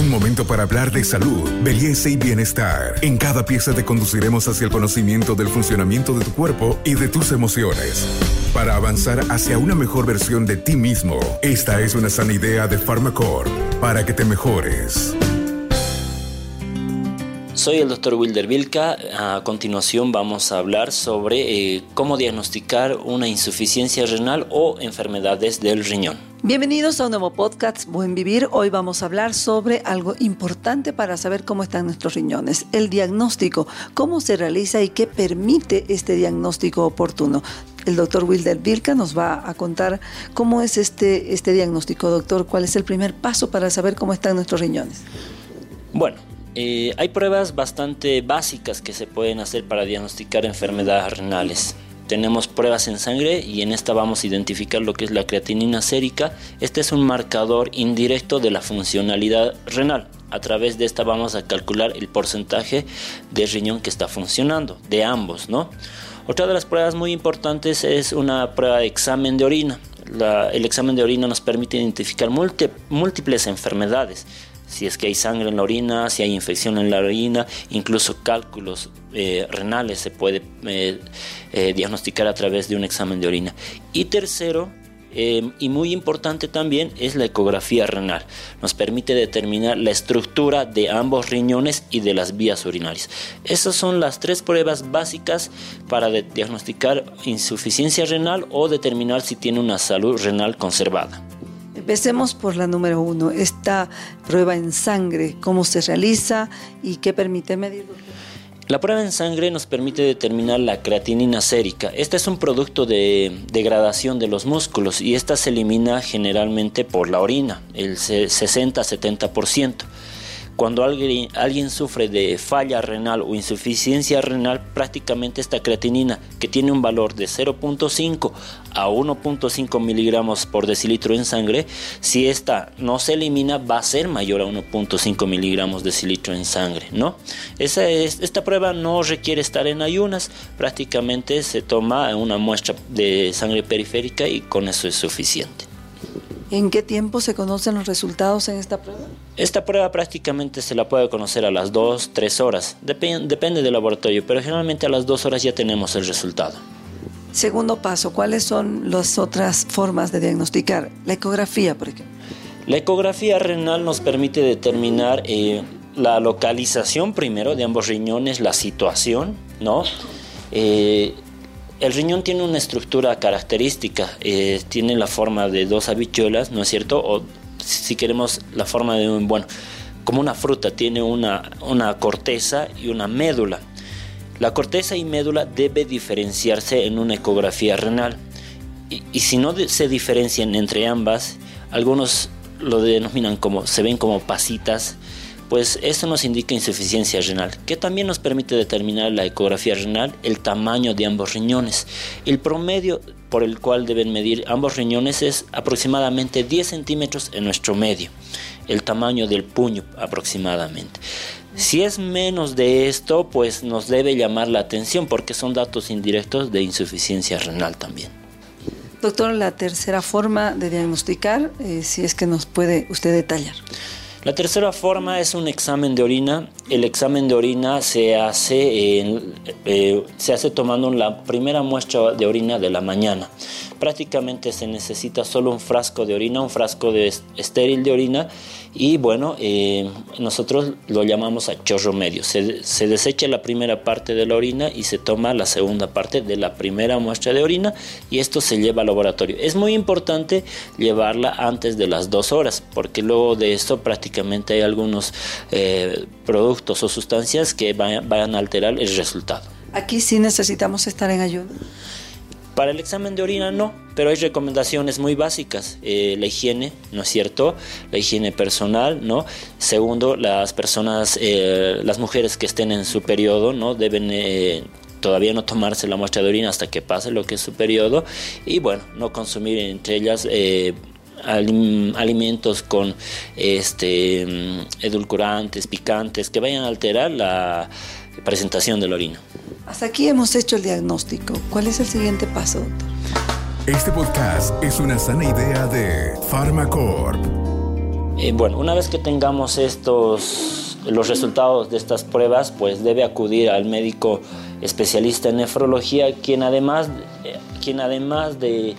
Un momento para hablar de salud, belleza y bienestar. En cada pieza te conduciremos hacia el conocimiento del funcionamiento de tu cuerpo y de tus emociones. Para avanzar hacia una mejor versión de ti mismo, esta es una sana idea de Pharmacore para que te mejores. Soy el doctor Wilder Vilca. A continuación vamos a hablar sobre eh, cómo diagnosticar una insuficiencia renal o enfermedades del riñón. Bienvenidos a un nuevo podcast Buen Vivir. Hoy vamos a hablar sobre algo importante para saber cómo están nuestros riñones, el diagnóstico, cómo se realiza y qué permite este diagnóstico oportuno. El doctor Wilder Vilca nos va a contar cómo es este, este diagnóstico. Doctor, ¿cuál es el primer paso para saber cómo están nuestros riñones? Bueno, eh, hay pruebas bastante básicas que se pueden hacer para diagnosticar enfermedades renales. Tenemos pruebas en sangre y en esta vamos a identificar lo que es la creatinina sérica. Este es un marcador indirecto de la funcionalidad renal. A través de esta vamos a calcular el porcentaje de riñón que está funcionando, de ambos, ¿no? Otra de las pruebas muy importantes es una prueba de examen de orina. el examen de orina nos permite identificar múltiples enfermedades si es que hay sangre en la orina, si hay infección en la orina, incluso cálculos eh, renales se puede eh, eh, diagnosticar a través de un examen de orina. Y tercero, y muy importante también es la ecografía renal. Nos permite determinar la estructura de ambos riñones y de las vías urinarias. Esas son las tres pruebas básicas para diagnosticar insuficiencia renal o determinar si tiene una salud renal conservada. Empecemos por la número uno, esta prueba en sangre, cómo se realiza y qué permite medir. La prueba en sangre nos permite determinar la creatinina sérica. Este es un producto de degradación de los músculos y esta se elimina generalmente por la orina, el 60-70%. Cuando alguien, sufre de falla renal o insuficiencia renal, prácticamente esta creatinina, que tiene un valor de 0.5 a 1.5 miligramos por decilitro en sangre, si esta no se elimina, va a ser mayor a 1.5 miligramos decilitro en sangre, ¿no? Esta prueba no requiere estar en ayunas, prácticamente se toma una muestra de sangre periférica y con eso es suficiente. ¿En qué tiempo se conocen los resultados en esta prueba? Esta prueba prácticamente se la puede conocer a las 2, 3 horas, depende del laboratorio, pero generalmente a las 2 horas ya tenemos el resultado. Segundo paso, ¿cuáles son las otras formas de diagnosticar? La ecografía, por ejemplo. La ecografía renal nos permite determinar eh, la localización primero de ambos riñones, la situación, ¿no? Eh, el riñón tiene una estructura característica, eh, tiene la forma de dos habichuelas, ¿no es cierto? O si queremos la forma de un, bueno, como una fruta, tiene una, una corteza y una médula. La corteza y médula debe diferenciarse en una ecografía renal. Y, y si no se diferencian entre ambas, algunos lo denominan como, se ven como pasitas, pues esto nos indica insuficiencia renal, que también nos permite determinar la ecografía renal, el tamaño de ambos riñones. El promedio por el cual deben medir ambos riñones es aproximadamente 10 centímetros en nuestro medio, el tamaño del puño aproximadamente. Si es menos de esto, pues nos debe llamar la atención porque son datos indirectos de insuficiencia renal también. Doctor, la tercera forma de diagnosticar, eh, si es que nos puede usted detallar. La tercera forma es un examen de orina. El examen de orina se hace, eh, se hace tomando la primera muestra de orina de la mañana. Prácticamente se necesita solo un frasco de orina, un frasco de estéril de orina y bueno, eh, nosotros lo llamamos a chorro medio. Se, se, desecha la primera parte de la orina y se toma la segunda parte de la primera muestra de orina y esto se lleva al laboratorio. Es muy importante llevarla antes de las dos horas porque luego de esto prácticamente hay algunos eh, productos o sustancias que vayan a alterar el resultado. Aquí sí necesitamos estar en ayuno. Para el examen de orina no, pero hay recomendaciones muy básicas. Eh, la higiene, ¿no es cierto? La higiene personal, ¿no? Segundo, las personas, eh, las mujeres que estén en su periodo, ¿no? Deben eh, todavía no tomarse la muestra de orina hasta que pase lo que es su periodo. Y bueno, no consumir entre ellas alimentos con este edulcorantes, picantes, que vayan a alterar la presentación de la orina. Hasta aquí hemos hecho el diagnóstico. ¿Cuál es el siguiente paso, doctor? Este podcast es una sana idea de Pharmacorp. Eh, bueno, una vez que tengamos estos, los resultados de estas pruebas, pues debe acudir al médico especialista en nefrología, quien además, eh, quien además de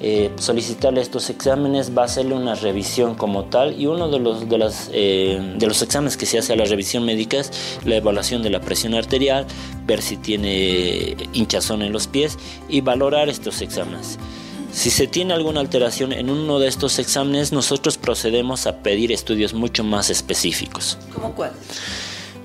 eh, solicitarle estos exámenes va a hacerle una revisión como tal y uno de los, de, las, de los exámenes que se hace a la revisión médica es la evaluación de la presión arterial, ver si tiene hinchazón en los pies y valorar estos exámenes. Si se tiene alguna alteración en uno de estos exámenes, nosotros procedemos a pedir estudios mucho más específicos. ¿Cómo cuál?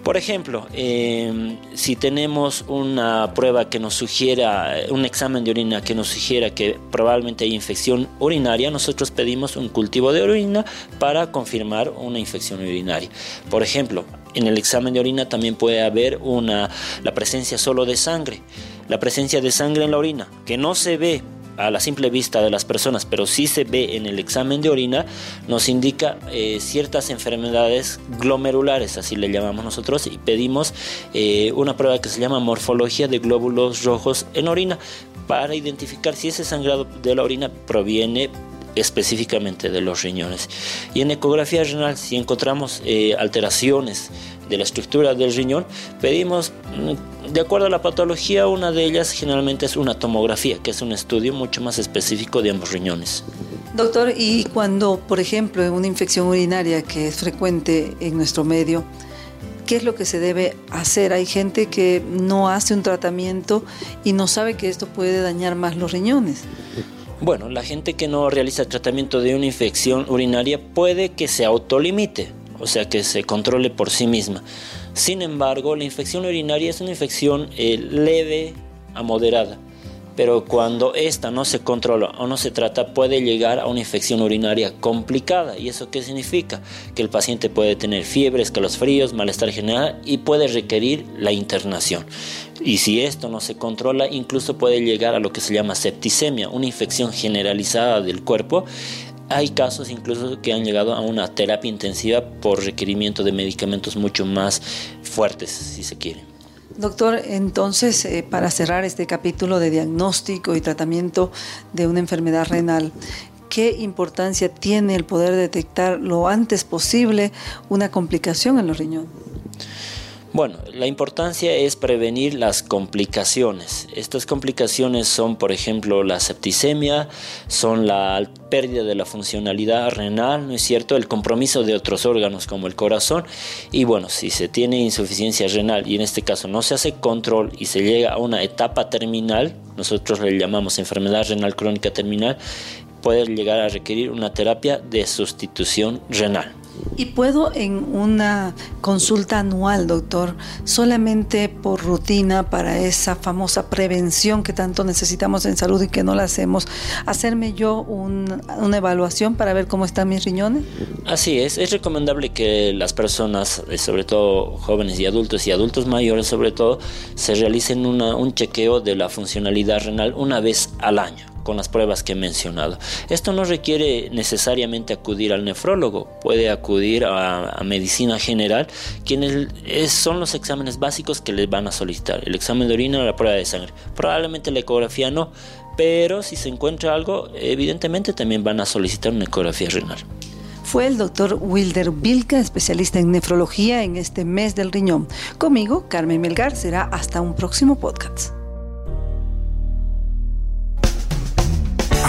Por ejemplo, em, si tenemos una prueba que nos sugiera, un examen de orina que nos sugiera que probablemente hay infección urinaria, nosotros pedimos un cultivo de orina para confirmar una infección urinaria. Por ejemplo, en el examen de orina también puede haber una, la presencia solo de sangre, la presencia de sangre en la orina, que no se ve a la simple vista de las personas, pero sí se ve en el examen de orina, nos indica eh, ciertas enfermedades glomerulares, así le llamamos nosotros, y pedimos eh, una prueba que se llama morfología de glóbulos rojos en orina para identificar si ese sangrado de la orina proviene específicamente de los riñones. Y en ecografía renal, si encontramos eh, alteraciones de la estructura del riñón, pedimos, mm, de acuerdo a la patología, una de ellas generalmente es una tomografía, que es un estudio mucho más específico de ambos riñones. Doctor, y cuando, por ejemplo, en una infección urinaria que es frecuente en nuestro medio, ¿qué es lo que se debe hacer? Hay gente que no hace un tratamiento y no sabe que esto puede dañar más los riñones. Bueno, la gente que no realiza tratamiento de una infección urinaria puede que se autolimite, o sea que se controle por sí misma. Sin embargo, la infección urinaria es una infección eh, leve a moderada pero cuando esta no se controla o no se trata puede llegar a una infección urinaria complicada. ¿Y eso qué significa? Que el paciente puede tener fiebre, escalofríos, malestar general y puede requerir la internación. Y si esto no se controla, incluso puede llegar a lo que se llama septicemia, una infección generalizada del cuerpo hay casos incluso que han llegado a una terapia intensiva por requerimiento de medicamentos mucho más fuertes, si se quiere. Doctor, entonces, eh, para cerrar este capítulo de diagnóstico y tratamiento de una enfermedad renal, ¿qué importancia tiene el poder detectar lo antes posible una complicación en los riñones? Bueno, la importancia es prevenir las complicaciones. Estas complicaciones son, por ejemplo, la septicemia, son la pérdida de la funcionalidad renal, ¿no es cierto? El compromiso de otros órganos como el corazón. Y bueno, si se tiene insuficiencia renal y en este caso no se hace control y se llega a una etapa terminal, nosotros le llamamos enfermedad renal crónica terminal, puede llegar a requerir una terapia de sustitución renal. ¿Y puedo en una consulta anual, doctor, solamente por rutina para esa famosa prevención que tanto necesitamos en salud y que no la hacemos, hacerme yo una evaluación para ver cómo están mis riñones? Así es, es recomendable que las personas, eh, sobre todo jóvenes y adultos y adultos mayores sobre todo, se realicen un chequeo de la funcionalidad renal una vez al año con las pruebas que he mencionado. Esto no requiere necesariamente acudir al nefrólogo, puede acudir a, medicina general, quienes son los exámenes básicos que les van a solicitar, el examen de orina o la prueba de sangre. Probablemente la ecografía no, pero si se encuentra algo, evidentemente también van a solicitar una ecografía renal. Fue el doctor Wilder Vilca, especialista en nefrología en este mes del riñón. Conmigo, Carmen Melgar, será hasta un próximo podcast.